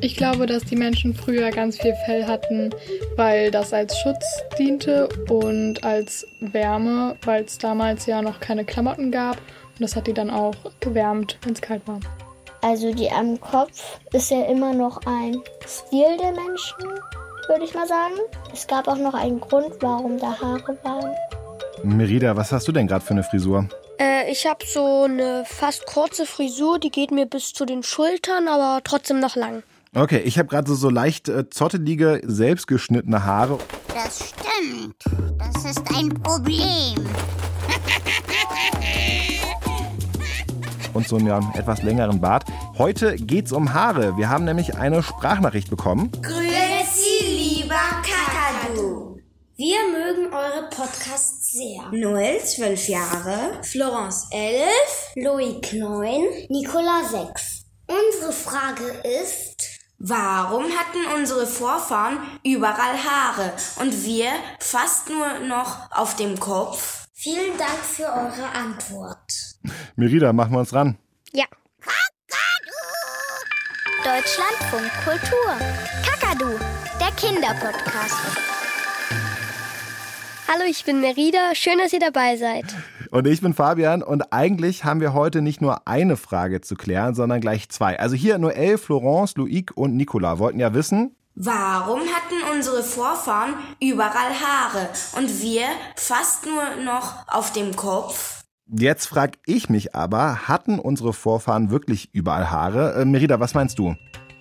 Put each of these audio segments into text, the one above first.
Ich glaube, dass die Menschen früher ganz viel Fell hatten, weil das als Schutz diente und als Wärme, weil es damals ja noch keine Klamotten gab. Und das hat die dann auch gewärmt, wenn es kalt war. Also die am Kopf ist ja immer noch ein Stil der Menschen, würde ich mal sagen. Es gab auch noch einen Grund, warum da Haare waren. Merida, was hast du denn gerade für eine Frisur? Äh, ich habe so eine fast kurze Frisur, die geht mir bis zu den Schultern, aber trotzdem noch lang. Okay, ich habe gerade so, so leicht äh, zottelige, selbstgeschnittene Haare. Das stimmt. Das ist ein Problem. und so einen ja, etwas längeren Bart. Heute geht's um Haare. Wir haben nämlich eine Sprachnachricht bekommen. Grüezi, lieber Kakadu. Wir mögen eure Podcasts sehr. Noel, zwölf Jahre. Florence, elf. Loic, neun. Nicola, sechs. Unsere Frage ist, Warum hatten unsere Vorfahren überall Haare und wir fast nur noch auf dem Kopf? Vielen Dank für eure Antwort. Merida, machen wir uns ran. Ja. Deutschlandfunk Kultur. Kakadu, der Kinderpodcast. Hallo, ich bin Merida. Schön, dass ihr dabei seid. Und ich bin Fabian und eigentlich haben wir heute nicht nur eine Frage zu klären, sondern gleich zwei. Also hier Noël, Florence, Loïc und Nicolas wollten ja wissen, Warum hatten unsere Vorfahren überall Haare und wir fast nur noch auf dem Kopf? Jetzt frag ich mich aber, hatten unsere Vorfahren wirklich überall Haare? Äh, Merida, was meinst du?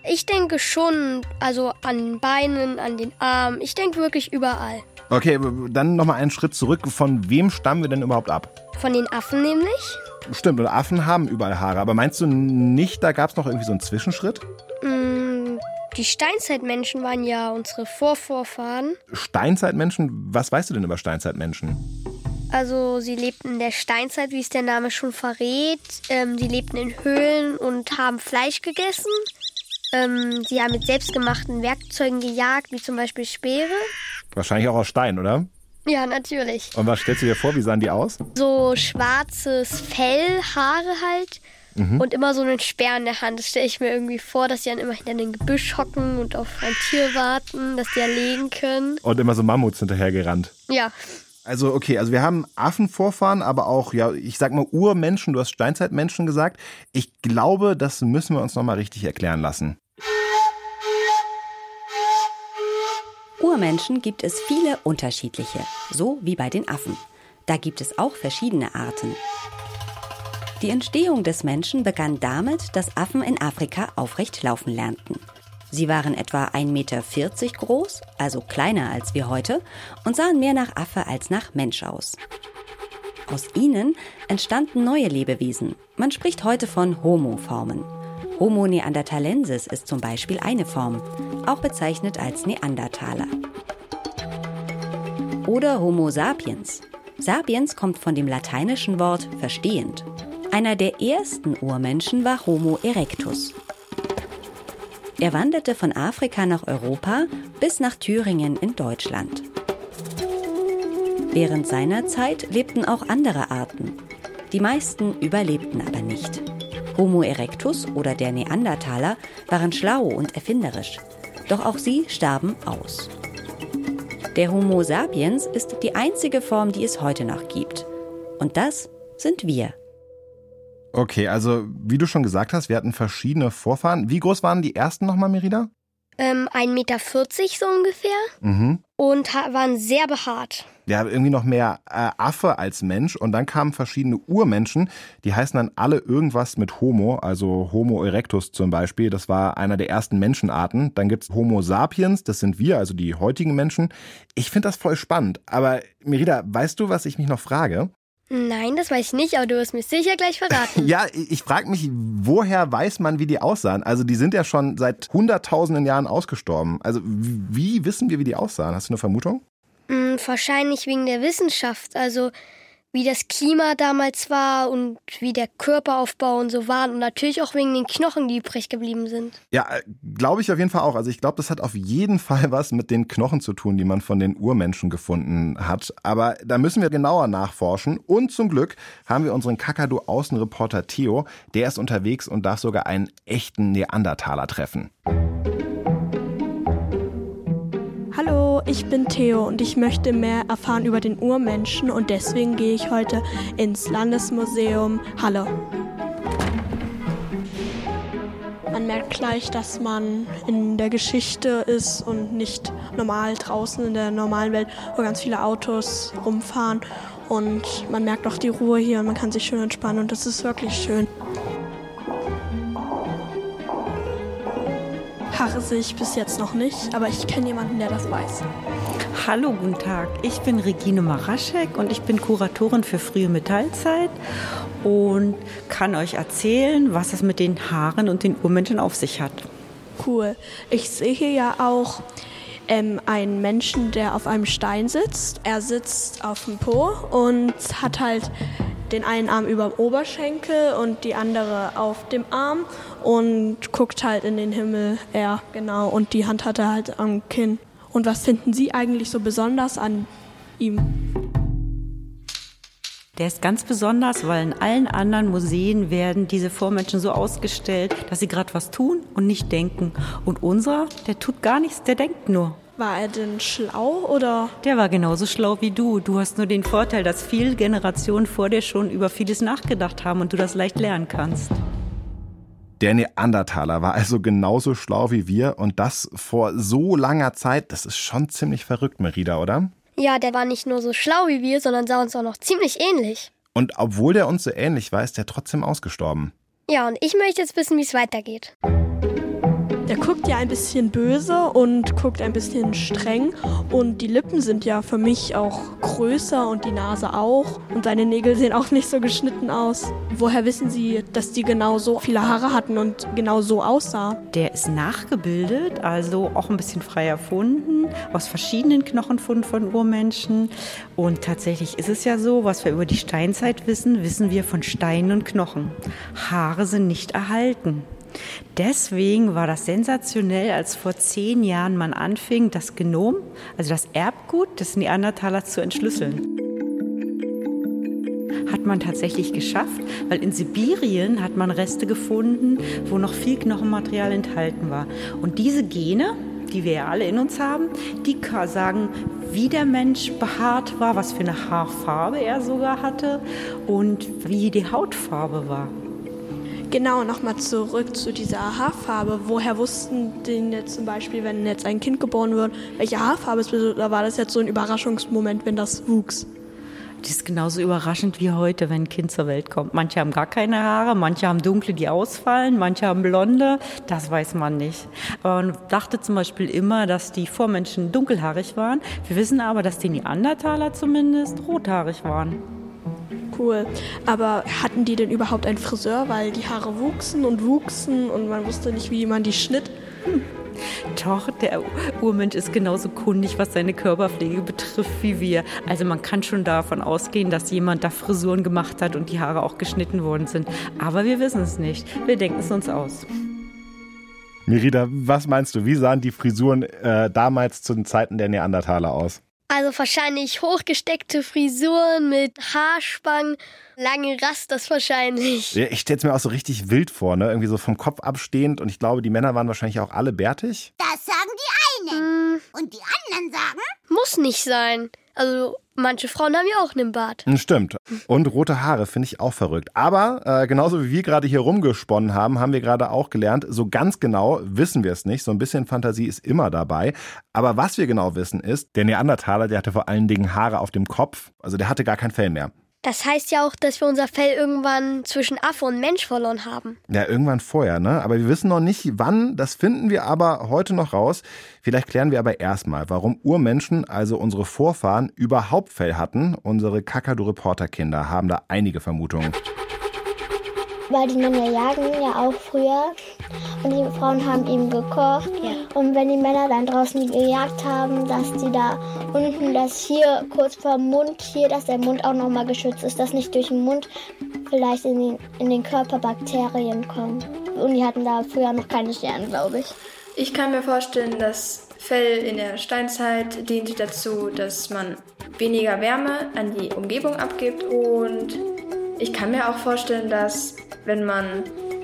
Ich denke schon, also an den Beinen, an den Armen. Ich denke wirklich überall. Okay, dann nochmal einen Schritt zurück. Von wem stammen wir denn überhaupt ab? Von den Affen nämlich. Stimmt, und Affen haben überall Haare. Aber meinst du nicht, da gab es noch irgendwie so einen Zwischenschritt? Mm, die Steinzeitmenschen waren ja unsere Vorvorfahren. Steinzeitmenschen? Was weißt du denn über Steinzeitmenschen? Also sie lebten in der Steinzeit, wie es der Name schon verrät. Ähm, sie lebten in Höhlen und haben Fleisch gegessen. Ähm, sie haben mit selbstgemachten Werkzeugen gejagt, wie zum Beispiel Speere. Wahrscheinlich auch aus Stein, oder? Ja, natürlich. Und was stellst du dir vor, wie sahen die aus? So schwarzes Fell, Haare halt. Mhm. Und immer so einen Speer in der Hand. Das stelle ich mir irgendwie vor, dass sie dann immer hinter dem Gebüsch hocken und auf ein Tier warten, dass die erlegen können. Und immer so Mammuts hinterhergerannt. Ja. Also okay, also wir haben Affenvorfahren, aber auch, ja, ich sag mal Urmenschen, du hast Steinzeitmenschen gesagt. Ich glaube, das müssen wir uns nochmal richtig erklären lassen. Urmenschen gibt es viele unterschiedliche, so wie bei den Affen. Da gibt es auch verschiedene Arten. Die Entstehung des Menschen begann damit, dass Affen in Afrika aufrecht laufen lernten. Sie waren etwa 1,40 Meter groß, also kleiner als wir heute, und sahen mehr nach Affe als nach Mensch aus. Aus ihnen entstanden neue Lebewesen. Man spricht heute von Homo-Formen. Homo neanderthalensis ist zum Beispiel eine Form, auch bezeichnet als Neandertaler. Oder Homo sapiens. Sapiens kommt von dem lateinischen Wort verstehend. Einer der ersten Urmenschen war Homo erectus. Er wanderte von Afrika nach Europa bis nach Thüringen in Deutschland. Während seiner Zeit lebten auch andere Arten. Die meisten überlebten aber nicht. Homo erectus oder der Neandertaler waren schlau und erfinderisch. Doch auch sie starben aus. Der Homo sapiens ist die einzige Form, die es heute noch gibt. Und das sind wir. Okay, also wie du schon gesagt hast, wir hatten verschiedene Vorfahren. Wie groß waren die ersten nochmal, Merida? Ähm, 1,40 Meter so ungefähr. Mhm. Und waren sehr behaart. Ja, irgendwie noch mehr äh, Affe als Mensch. Und dann kamen verschiedene Urmenschen, die heißen dann alle irgendwas mit Homo, also Homo erectus zum Beispiel. Das war einer der ersten Menschenarten. Dann gibt's Homo sapiens, das sind wir, also die heutigen Menschen. Ich finde das voll spannend. Aber Merida, weißt du, was ich mich noch frage? Nein, das weiß ich nicht, aber du wirst mir sicher gleich verraten. ja, ich frage mich, woher weiß man, wie die aussahen? Also die sind ja schon seit hunderttausenden Jahren ausgestorben. Also wie wissen wir, wie die aussahen? Hast du eine Vermutung? Mm, wahrscheinlich wegen der Wissenschaft. Also wie das Klima damals war und wie der Körperaufbau und so war und natürlich auch wegen den Knochen, die übrig geblieben sind. Ja, äh, glaube ich auf jeden Fall auch. Also ich glaube, das hat auf jeden Fall was mit den Knochen zu tun, die man von den Urmenschen gefunden hat. Aber da müssen wir genauer nachforschen. Und zum Glück haben wir unseren Kakadu-Außenreporter Theo. Der ist unterwegs und darf sogar einen echten Neandertaler treffen. Hallo, ich bin Theo und ich möchte mehr erfahren über den Urmenschen und deswegen gehe ich heute ins Landesmuseum Halle. Man merkt gleich, dass man in der Geschichte ist und nicht normal draußen in der normalen Welt, wo ganz viele Autos rumfahren. Und man merkt auch die Ruhe hier und man kann sich schön entspannen und das ist wirklich schön. Haare sehe ich bis jetzt noch nicht, aber ich kenne jemanden, der das weiß. Hallo, guten Tag. Ich bin Regine Maraschek und ich bin Kuratorin für frühe Metallzeit und kann euch erzählen, was es mit den Haaren und den Urmenschen auf sich hat. Cool. Ich sehe hier ja auch ähm, einen Menschen, der auf einem Stein sitzt. Er sitzt auf dem Po und hat halt den einen Arm über dem Oberschenkel und die andere auf dem Arm und guckt halt in den Himmel. Er, genau. Und die Hand hat er halt am Kinn. Und was finden Sie eigentlich so besonders an ihm? Der ist ganz besonders, weil in allen anderen Museen werden diese Vormenschen so ausgestellt, dass sie gerade was tun und nicht denken. Und unserer, der tut gar nichts, der denkt nur. War er denn schlau oder? Der war genauso schlau wie du. Du hast nur den Vorteil, dass viele Generationen vor dir schon über vieles nachgedacht haben und du das leicht lernen kannst. Der Neandertaler war also genauso schlau wie wir und das vor so langer Zeit. Das ist schon ziemlich verrückt, Merida, oder? Ja, der war nicht nur so schlau wie wir, sondern sah uns auch noch ziemlich ähnlich. Und obwohl der uns so ähnlich war, ist der trotzdem ausgestorben. Ja, und ich möchte jetzt wissen, wie es weitergeht. Der guckt ja ein bisschen böse und guckt ein bisschen streng. Und die Lippen sind ja für mich auch größer und die Nase auch. Und seine Nägel sehen auch nicht so geschnitten aus. Woher wissen Sie, dass die genau so viele Haare hatten und genau so aussah? Der ist nachgebildet, also auch ein bisschen frei erfunden, aus verschiedenen Knochenfunden von Urmenschen. Und tatsächlich ist es ja so, was wir über die Steinzeit wissen, wissen wir von Steinen und Knochen. Haare sind nicht erhalten. Deswegen war das sensationell, als vor zehn Jahren man anfing, das Genom, also das Erbgut des Neandertalers zu entschlüsseln. Hat man tatsächlich geschafft, weil in Sibirien hat man Reste gefunden, wo noch viel Knochenmaterial enthalten war. Und diese Gene, die wir ja alle in uns haben, die sagen, wie der Mensch behaart war, was für eine Haarfarbe er sogar hatte und wie die Hautfarbe war. Genau, nochmal zurück zu dieser Haarfarbe. Woher wussten denn jetzt zum Beispiel, wenn jetzt ein Kind geboren wird, welche Haarfarbe es wird? Oder war das jetzt so ein Überraschungsmoment, wenn das wuchs? Das ist genauso überraschend wie heute, wenn ein Kind zur Welt kommt. Manche haben gar keine Haare, manche haben dunkle, die ausfallen, manche haben blonde. Das weiß man nicht. Aber man dachte zum Beispiel immer, dass die Vormenschen dunkelhaarig waren. Wir wissen aber, dass die Neandertaler zumindest rothaarig waren cool. Aber hatten die denn überhaupt einen Friseur, weil die Haare wuchsen und wuchsen und man wusste nicht, wie man die schnitt? Hm. Doch, der Urmensch ist genauso kundig, was seine Körperpflege betrifft, wie wir. Also man kann schon davon ausgehen, dass jemand da Frisuren gemacht hat und die Haare auch geschnitten worden sind. Aber wir wissen es nicht. Wir denken es uns aus. Mirida, was meinst du? Wie sahen die Frisuren äh, damals zu den Zeiten der Neandertaler aus? Also wahrscheinlich hochgesteckte Frisuren mit Haarspangen, lange Rasters wahrscheinlich. Ja, ich stelle es mir auch so richtig wild vor, ne? Irgendwie so vom Kopf abstehend. Und ich glaube, die Männer waren wahrscheinlich auch alle bärtig. Das sagen die einen. Hm. Und die anderen sagen? Muss nicht sein. Also manche Frauen haben ja auch einen Bart. Stimmt. Und rote Haare finde ich auch verrückt. Aber äh, genauso wie wir gerade hier rumgesponnen haben, haben wir gerade auch gelernt, so ganz genau wissen wir es nicht. So ein bisschen Fantasie ist immer dabei. Aber was wir genau wissen ist, der Neandertaler, der hatte vor allen Dingen Haare auf dem Kopf. Also der hatte gar kein Fell mehr. Das heißt ja auch, dass wir unser Fell irgendwann zwischen Affe und Mensch verloren haben. Ja, irgendwann vorher, ne? Aber wir wissen noch nicht, wann. Das finden wir aber heute noch raus. Vielleicht klären wir aber erstmal, warum Urmenschen, also unsere Vorfahren, überhaupt Fell hatten. Unsere Kakadu-Reporter-Kinder haben da einige Vermutungen. Weil die Männer jagen ja auch früher und die Frauen haben eben gekocht. Ja. Und wenn die Männer dann draußen gejagt haben, dass die da unten, das hier kurz vor Mund, hier, dass der Mund auch nochmal geschützt ist, dass nicht durch den Mund vielleicht in den, in den Körper Bakterien kommen. Und die hatten da früher noch keine Sterne, glaube ich. Ich kann mir vorstellen, dass Fell in der Steinzeit diente dazu, dass man weniger Wärme an die Umgebung abgibt und ich kann mir auch vorstellen, dass wenn man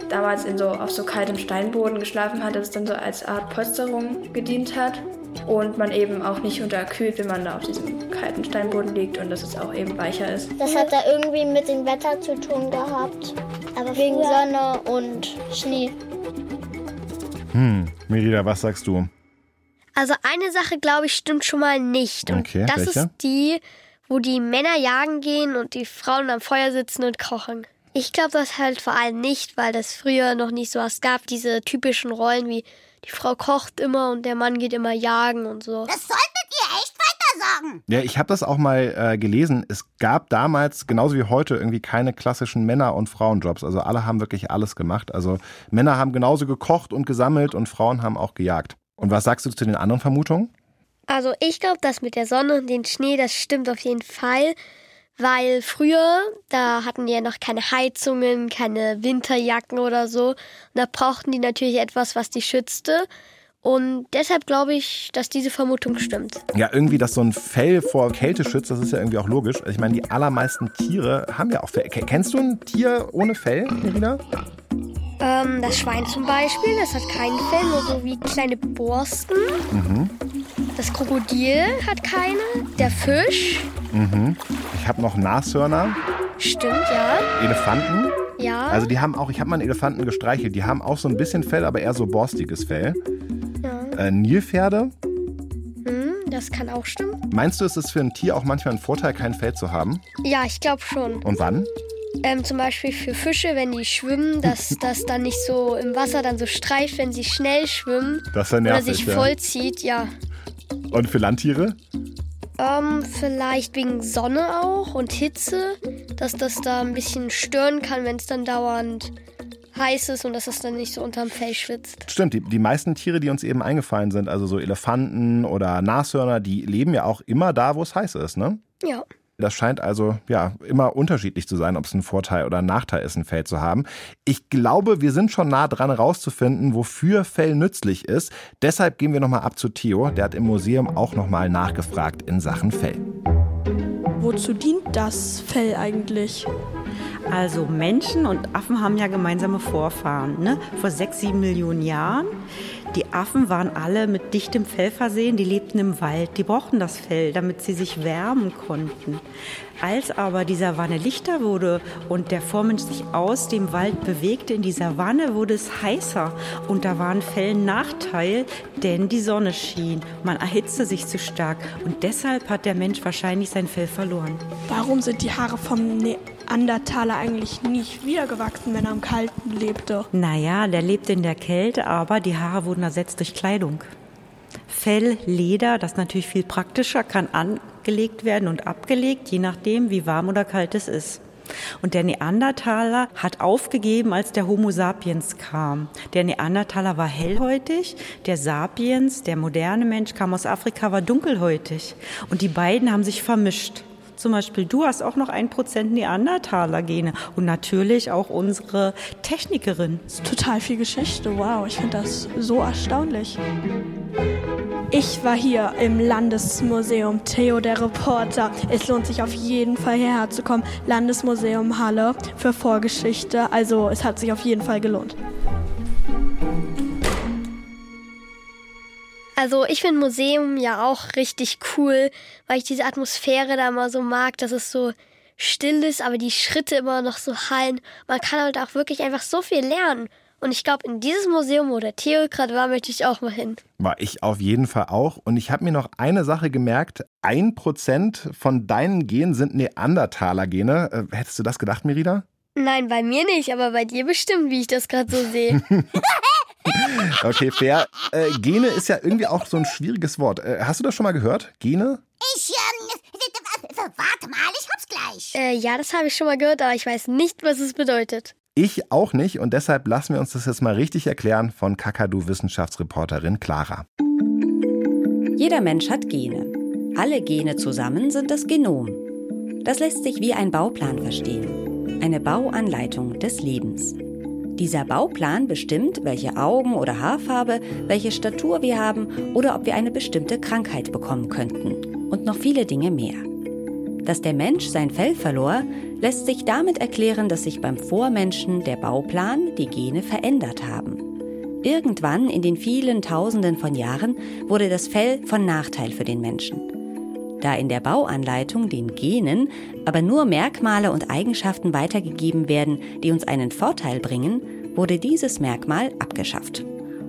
damals in so, auf so kaltem Steinboden geschlafen hat, dass es dann so als Art Polsterung gedient hat. Und man eben auch nicht unterkühlt, wenn man da auf diesem kalten Steinboden liegt und dass es auch eben weicher ist. Das hat da irgendwie mit dem Wetter zu tun gehabt. Aber wegen Sonne und Schnee. Hm, Merida, was sagst du? Also eine Sache, glaube ich, stimmt schon mal nicht. Und Okay, das welche? ist die, wo die Männer jagen gehen und die Frauen am Feuer sitzen und kochen. Ich glaube das halt vor allem nicht, weil das früher noch nicht so was gab. Diese typischen Rollen wie die Frau kocht immer und der Mann geht immer jagen und so. Das solltet ihr echt weiter sagen. Ja, ich habe das auch mal äh, gelesen. Es gab damals, genauso wie heute, irgendwie keine klassischen Männer- und Frauenjobs. Also alle haben wirklich alles gemacht. Also Männer haben genauso gekocht und gesammelt und Frauen haben auch gejagt. Und was sagst du zu den anderen Vermutungen? Also ich glaube, das mit der Sonne und dem Schnee, das stimmt auf jeden Fall. Weil früher, da hatten die ja noch keine Heizungen, keine Winterjacken oder so. Und da brauchten die natürlich etwas, was die schützte. Und deshalb glaube ich, dass diese Vermutung stimmt. Ja, irgendwie, dass so ein Fell vor Kälte schützt, das ist ja irgendwie auch logisch. Also ich meine, die allermeisten Tiere haben ja auch Fell. Ke- Kennst du ein Tier ohne Fell, Irina? Ähm, das Schwein zum Beispiel, das hat kein Fell, nur so wie kleine Borsten. Mhm. Das Krokodil hat keine. Der Fisch, Mhm. Ich habe noch Nashörner, stimmt, ja. Elefanten. Ja. Also die haben auch, ich habe mal einen Elefanten gestreichelt, die haben auch so ein bisschen Fell, aber eher so borstiges Fell. ja. Äh, Nilpferde. Hm, das kann auch stimmen. Meinst du, ist es für ein Tier auch manchmal ein Vorteil, kein Fell zu haben? Ja, ich glaube schon. Und wann? Ähm, zum Beispiel für Fische, wenn die schwimmen, dass das dann nicht so im Wasser dann so streift, wenn sie schnell schwimmen. Das ist ja oder nervig, sich ja. vollzieht, ja. Und für Landtiere? Ähm, vielleicht wegen Sonne auch und Hitze, dass das da ein bisschen stören kann, wenn es dann dauernd heiß ist und dass es dann nicht so unterm Fell schwitzt. Stimmt, die, die meisten Tiere, die uns eben eingefallen sind, also so Elefanten oder Nashörner, die leben ja auch immer da, wo es heiß ist, ne? Ja. Das scheint also ja immer unterschiedlich zu sein, ob es ein Vorteil oder ein Nachteil ist, ein Fell zu haben. Ich glaube, wir sind schon nah dran herauszufinden, wofür Fell nützlich ist. Deshalb gehen wir nochmal ab zu Theo. Der hat im Museum auch nochmal nachgefragt in Sachen Fell. Wozu dient das Fell eigentlich? Also Menschen und Affen haben ja gemeinsame Vorfahren. Ne? Vor sechs, sieben Millionen Jahren. Die Affen waren alle mit dichtem Fell versehen, die lebten im Wald, die brauchten das Fell, damit sie sich wärmen konnten. Als aber die Savanne lichter wurde und der Vormensch sich aus dem Wald bewegte in die Savanne, wurde es heißer und da war ein Fell ein Nachteil, denn die Sonne schien. Man erhitzte sich zu stark und deshalb hat der Mensch wahrscheinlich sein Fell verloren. Warum sind die Haare vom Neandertaler eigentlich nicht wiedergewachsen, wenn er im Kalten lebte? Naja, der lebte in der Kälte, aber die Haare wurden ersetzt durch Kleidung. Fell, Leder, das ist natürlich viel praktischer, kann angelegt werden und abgelegt, je nachdem, wie warm oder kalt es ist. Und der Neandertaler hat aufgegeben, als der Homo sapiens kam. Der Neandertaler war hellhäutig, der Sapiens, der moderne Mensch, kam aus Afrika, war dunkelhäutig. Und die beiden haben sich vermischt. Zum Beispiel, du hast auch noch ein Prozent Neandertaler-Gene und natürlich auch unsere Technikerin. Das ist total viel Geschichte. Wow, ich finde das so erstaunlich. Ich war hier im Landesmuseum Theo der Reporter. Es lohnt sich auf jeden Fall hierher zu kommen. Landesmuseum Halle für Vorgeschichte. Also es hat sich auf jeden Fall gelohnt. Also ich finde Museum ja auch richtig cool, weil ich diese Atmosphäre da mal so mag, dass es so still ist, aber die Schritte immer noch so hallen. Man kann halt auch wirklich einfach so viel lernen. Und ich glaube, in dieses Museum, wo der Theo gerade war, möchte ich auch mal hin. War ich auf jeden Fall auch. Und ich habe mir noch eine Sache gemerkt. Ein Prozent von deinen Genen sind Neandertaler-Gene. Äh, hättest du das gedacht, Merida? Nein, bei mir nicht, aber bei dir bestimmt, wie ich das gerade so sehe. Okay, fair. Äh, Gene ist ja irgendwie auch so ein schwieriges Wort. Äh, hast du das schon mal gehört? Gene? Ich, ähm, warte mal, ich hab's gleich. äh, ja, das habe ich schon mal gehört, aber ich weiß nicht, was es bedeutet. Ich auch nicht und deshalb lassen wir uns das jetzt mal richtig erklären von Kakadu-Wissenschaftsreporterin Clara. Jeder Mensch hat Gene. Alle Gene zusammen sind das Genom. Das lässt sich wie ein Bauplan verstehen. Eine Bauanleitung des Lebens. Dieser Bauplan bestimmt, welche Augen- oder Haarfarbe, welche Statur wir haben oder ob wir eine bestimmte Krankheit bekommen könnten. Und noch viele Dinge mehr. Dass der Mensch sein Fell verlor, lässt sich damit erklären, dass sich beim Vormenschen der Bauplan, die Gene verändert haben. Irgendwann in den vielen Tausenden von Jahren wurde das Fell von Nachteil für den Menschen. Da in der Bauanleitung den Genen aber nur Merkmale und Eigenschaften weitergegeben werden, die uns einen Vorteil bringen, wurde dieses Merkmal abgeschafft.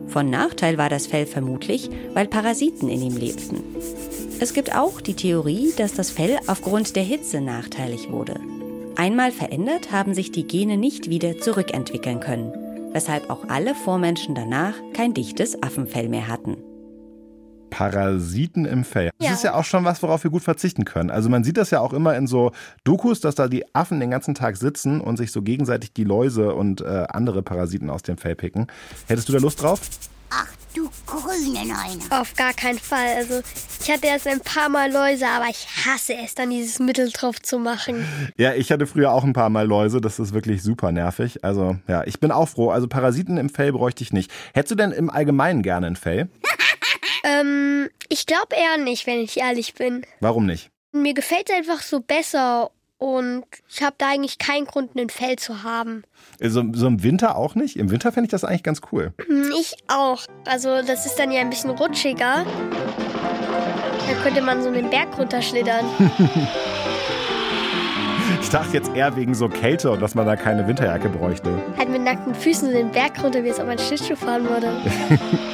Von Nachteil war das Fell vermutlich, weil Parasiten in ihm lebten. Es gibt auch die Theorie, dass das Fell aufgrund der Hitze nachteilig wurde. Einmal verändert haben sich die Gene nicht wieder zurückentwickeln können, weshalb auch alle Vormenschen danach kein dichtes Affenfell mehr hatten. Parasiten im Fell. Das Ja. ist ja auch schon was, worauf wir gut verzichten können. Also man sieht das ja auch immer in so Dokus, dass da die Affen den ganzen Tag sitzen und sich so gegenseitig die Läuse und äh, andere Parasiten aus dem Fell picken. Hättest du da Lust drauf? Ach du grüne Neune. Auf gar keinen Fall. Also ich hatte erst ein paar Mal Läuse, aber ich hasse es, dann dieses Mittel drauf zu machen. Ja, ich hatte früher auch ein paar Mal Läuse. Das ist wirklich super nervig. Also ja, ich bin auch froh. Also Parasiten im Fell bräuchte ich nicht. Hättest du denn im Allgemeinen gerne ein Fell? Ähm, ich glaube eher nicht, wenn ich ehrlich bin. Warum nicht? Mir gefällt es einfach so besser und ich habe da eigentlich keinen Grund, ein Fell zu haben. So, so im Winter auch nicht? Im Winter fände ich das eigentlich ganz cool. Hm, Ich auch. Also das ist dann ja ein bisschen rutschiger. Da könnte man so einen Berg runterschlittern. Ich dachte jetzt eher wegen so Kälte und dass man da keine Winterjacke bräuchte. halt mit nackten Füßen so den Berg runter, wie es auf ein Schlittschuh fahren würde.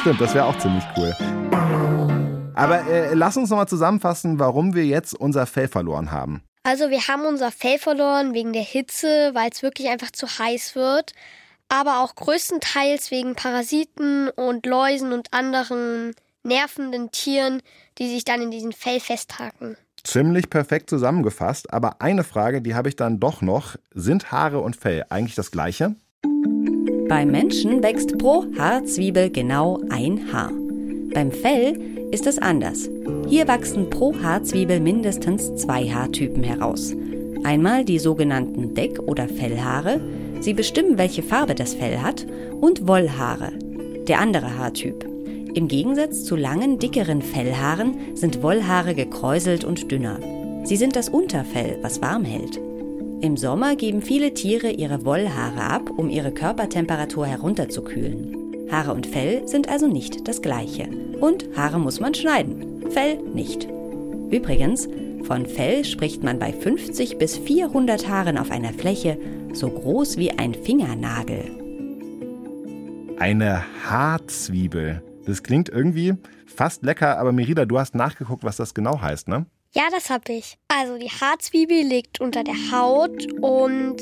Stimmt, das wäre auch ziemlich cool. Aber äh, lass uns nochmal zusammenfassen, warum wir jetzt unser Fell verloren haben. Also wir haben unser Fell verloren wegen der Hitze, weil es wirklich einfach zu heiß wird. Aber auch größtenteils wegen Parasiten und Läusen und anderen nervenden Tieren, die sich dann in diesem Fell festhaken. Ziemlich perfekt zusammengefasst, aber eine Frage, die habe ich dann doch noch. Sind Haare und Fell eigentlich das gleiche? Beim Menschen wächst pro Haarzwiebel genau ein Haar. Beim Fell ist es anders. Hier wachsen pro Haarzwiebel mindestens zwei Haartypen heraus. Einmal die sogenannten Deck- oder Fellhaare. Sie bestimmen, welche Farbe das Fell hat. Und Wollhaare, der andere Haartyp. Im Gegensatz zu langen, dickeren Fellhaaren sind Wollhaare gekräuselt und dünner. Sie sind das Unterfell, was warm hält. Im Sommer geben viele Tiere ihre Wollhaare ab, um ihre Körpertemperatur herunterzukühlen. Haare und Fell sind also nicht das gleiche. Und Haare muss man schneiden, Fell nicht. Übrigens, von Fell spricht man bei 50 bis 400 Haaren auf einer Fläche so groß wie ein Fingernagel. Eine Haarzwiebel. Das klingt irgendwie fast lecker, aber Merida, du hast nachgeguckt, was das genau heißt, ne? Ja, das hab ich. Also die Haarzwiebel liegt unter der Haut und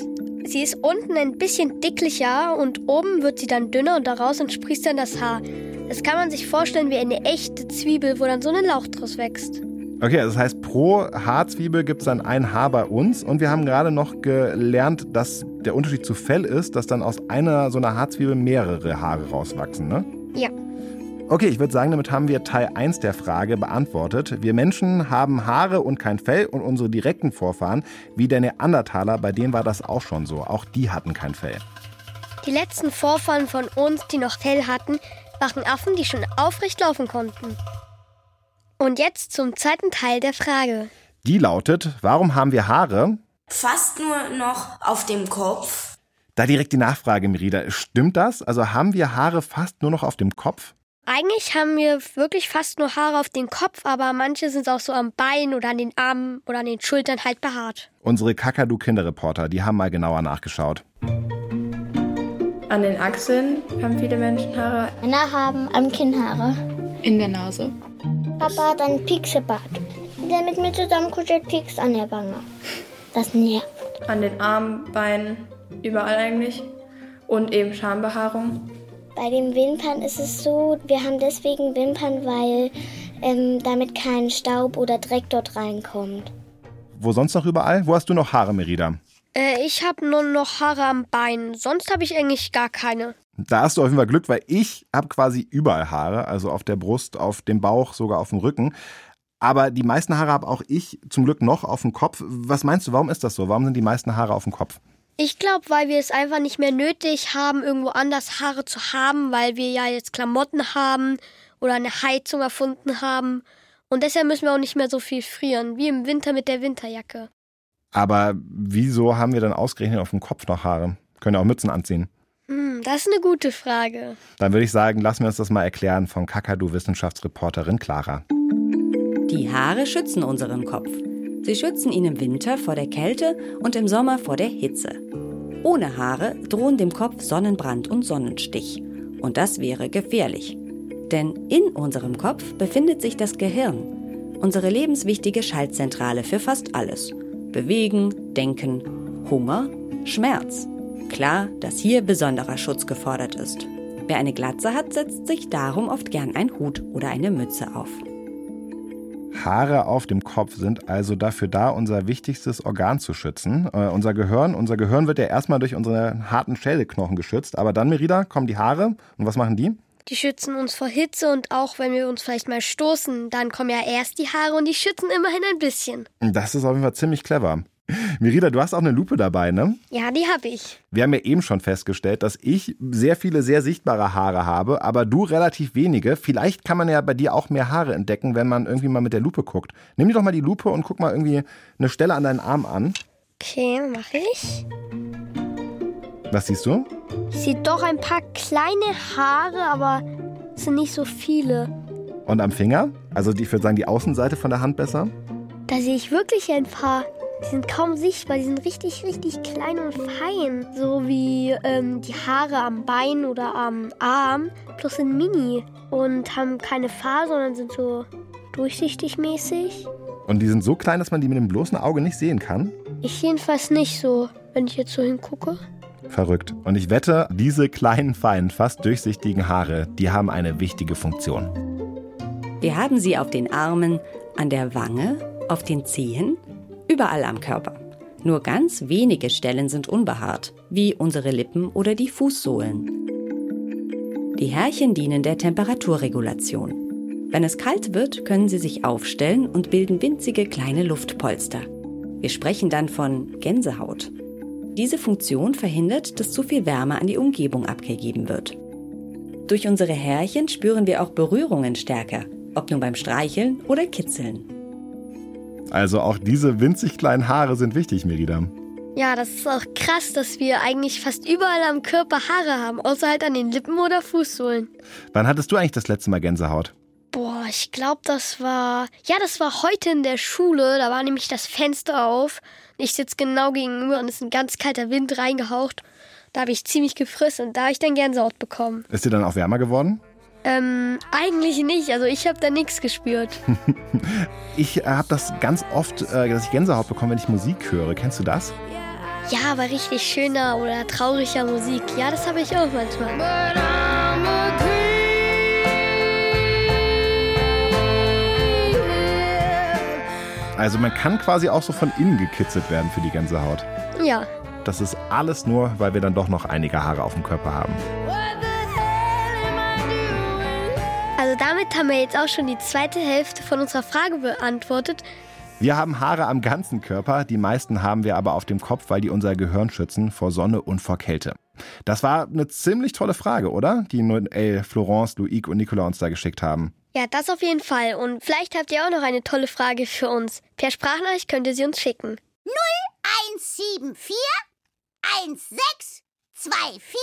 sie ist unten ein bisschen dicklicher und oben wird sie dann dünner und daraus entsprießt dann das Haar. Das kann man sich vorstellen wie eine echte Zwiebel, wo dann so ein Lauch draus wächst. Okay, das heißt, pro Haarzwiebel gibt es dann ein Haar bei uns und wir haben gerade noch gelernt, dass der Unterschied zu Fell ist, dass dann aus einer so einer Haarzwiebel mehrere Haare rauswachsen, ne? Ja. Okay, ich würde sagen, damit haben wir Teil 1 der Frage beantwortet. Wir Menschen haben Haare und kein Fell und unsere direkten Vorfahren, wie der Neandertaler, bei denen war das auch schon so. Auch die hatten kein Fell. Die letzten Vorfahren von uns, die noch Fell hatten, waren Affen, die schon aufrecht laufen konnten. Und jetzt zum zweiten Teil der Frage. Die lautet, warum haben wir Haare? Fast nur noch auf dem Kopf. Da direkt die Nachfrage, Merida. Stimmt das? Also haben wir Haare fast nur noch auf dem Kopf? Eigentlich haben wir wirklich fast nur Haare auf dem Kopf, aber manche sind auch so am Bein oder an den Armen oder an den Schultern halt behaart. Unsere Kakadu-Kinderreporter, die haben mal genauer nachgeschaut. An den Achseln haben viele Menschen Haare. Männer haben am Kinn Haare. In der Nase. Papa hat einen Piekserbart. Der mit mir zusammen kuschelt, piekst an der Wange. Das nervt. An den Armen, Beinen, überall eigentlich. Und eben Schambehaarung. Bei den Wimpern ist es so, wir haben deswegen Wimpern, weil ähm, damit kein Staub oder Dreck dort reinkommt. Wo sonst noch überall? Wo hast du noch Haare, Merida? Äh, ich habe nur noch Haare am Bein, sonst habe ich eigentlich gar keine. Da hast du auf jeden Fall Glück, weil ich habe quasi überall Haare, also auf der Brust, auf dem Bauch, sogar auf dem Rücken. Aber die meisten Haare habe auch ich zum Glück noch auf dem Kopf. Was meinst du, warum ist das so? Warum sind die meisten Haare auf dem Kopf? Ich glaube, weil wir es einfach nicht mehr nötig haben, irgendwo anders Haare zu haben, weil wir ja jetzt Klamotten haben oder eine Heizung erfunden haben. Und deshalb müssen wir auch nicht mehr so viel frieren, wie im Winter mit der Winterjacke. Aber wieso haben wir dann ausgerechnet auf dem Kopf noch Haare? Können ja auch Mützen anziehen. Hm, das ist eine gute Frage. Dann würde ich sagen, lassen wir uns das mal erklären von Kakadu-Wissenschaftsreporterin Clara. Die Haare schützen unseren Kopf. Sie schützen ihn im Winter vor der Kälte und im Sommer vor der Hitze. Ohne Haare drohen dem Kopf Sonnenbrand und Sonnenstich. Und das wäre gefährlich. Denn in unserem Kopf befindet sich das Gehirn, unsere lebenswichtige Schaltzentrale für fast alles. Bewegen, Denken, Hunger, Schmerz. Klar, dass hier besonderer Schutz gefordert ist. Wer eine Glatze hat, setzt sich darum oft gern ein Hut oder eine Mütze auf. Haare auf dem Kopf sind also dafür da, unser wichtigstes Organ zu schützen. Äh, unser Gehirn, unser Gehirn wird ja erstmal durch unsere harten Schädelknochen geschützt, aber dann, Merida, kommen die Haare und was machen die? Die schützen uns vor Hitze und auch wenn wir uns vielleicht mal stoßen, dann kommen ja erst die Haare und die schützen immerhin ein bisschen. Das ist auf jeden Fall ziemlich clever. Mirida, du hast auch eine Lupe dabei, ne? Ja, die habe ich. Wir haben ja eben schon festgestellt, dass ich sehr viele sehr sichtbare Haare habe, aber du relativ wenige. Vielleicht kann man ja bei dir auch mehr Haare entdecken, wenn man irgendwie mal mit der Lupe guckt. Nimm dir doch mal die Lupe und guck mal irgendwie eine Stelle an deinen Arm an. Okay, mache ich. Was siehst du? Ich sehe doch ein paar kleine Haare, aber es sind nicht so viele. Und am Finger? Also ich würde sagen, die Außenseite von der Hand besser? Da sehe ich wirklich ein paar. Die sind kaum sichtbar, die sind richtig, richtig klein und fein. So wie ähm, die Haare am Bein oder am Arm, plus sind mini und haben keine Farbe, sondern sind so durchsichtig mäßig. Und die sind so klein, dass man die mit dem bloßen Auge nicht sehen kann? Ich jedenfalls nicht so, wenn ich jetzt so hingucke. Verrückt. Und ich wette, diese kleinen, feinen, fast durchsichtigen Haare, die haben eine wichtige Funktion. Wir haben sie auf den Armen, an der Wange, auf den Zehen, überall am Körper. Nur ganz wenige Stellen sind unbehaart, wie unsere Lippen oder die Fußsohlen. Die Härchen dienen der Temperaturregulation. Wenn es kalt wird, können sie sich aufstellen und bilden winzige kleine Luftpolster. Wir sprechen dann von Gänsehaut. Diese Funktion verhindert, dass zu viel Wärme an die Umgebung abgegeben wird. Durch unsere Härchen spüren wir auch Berührungen stärker, ob nun beim Streicheln oder Kitzeln. Also auch diese winzig kleinen Haare sind wichtig, Merida. Ja, das ist auch krass, dass wir eigentlich fast überall am Körper Haare haben, außer halt an den Lippen oder Fußsohlen. Wann hattest du eigentlich das letzte Mal Gänsehaut? Boah, ich glaube, das war. Ja, das war heute in der Schule. Da war nämlich das Fenster auf. Ich sitze genau gegenüber und es ist ein ganz kalter Wind reingehaucht. Da habe ich ziemlich gefrisst und da habe ich dann Gänsehaut bekommen. Ist dir dann auch wärmer geworden? Ähm, eigentlich nicht. Also ich habe da nichts gespürt. ich äh, habe das ganz oft, äh, dass ich Gänsehaut bekomme, wenn ich Musik höre. Kennst du das? Ja, aber richtig schöner oder trauriger Musik. Ja, das habe ich auch manchmal. Also man kann quasi auch so von innen gekitzelt werden für die Gänsehaut. Ja. Das ist alles nur, weil wir dann doch noch einige Haare auf dem Körper haben. Also damit haben wir jetzt auch schon die zweite Hälfte von unserer Frage beantwortet. Wir haben Haare am ganzen Körper, die meisten haben wir aber auf dem Kopf, weil die unser Gehirn schützen vor Sonne und vor Kälte. Das war eine ziemlich tolle Frage, oder? Die Noel, Florence, Luik und Nicola uns da geschickt haben. Ja, das auf jeden Fall. Und vielleicht habt ihr auch noch eine tolle Frage für uns. Per Sprachnachricht könnt ihr sie uns schicken. 0174 16 24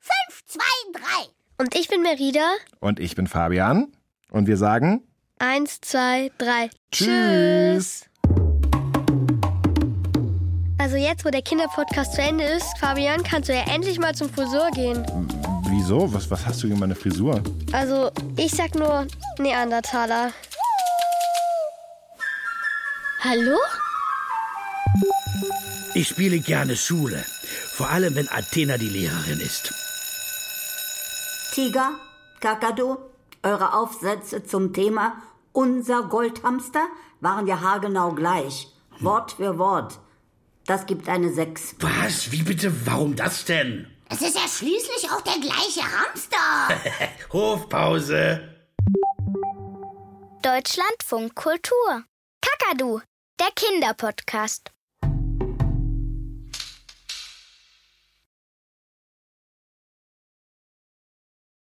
523. Und ich bin Merida. Und ich bin Fabian. Und wir sagen Eins, zwei, drei. Tschüss. Also jetzt, wo der Kinderpodcast zu Ende ist, Fabian, kannst du ja endlich mal zum Friseur gehen. Wieso? Was, was hast du gegen meine Frisur? Also, ich sag nur Neandertaler. Hallo? Ich spiele gerne Schule. Vor allem, wenn Athena die Lehrerin ist. Tiger, Kakadu, eure Aufsätze zum Thema Unser Goldhamster waren ja haargenau gleich. Wort für Wort. Das gibt eine 6. Was? Wie bitte? Warum das denn? Es ist ja schließlich auch der gleiche Hamster. Hofpause. Deutschlandfunk Kultur. Kakadu, der Kinderpodcast.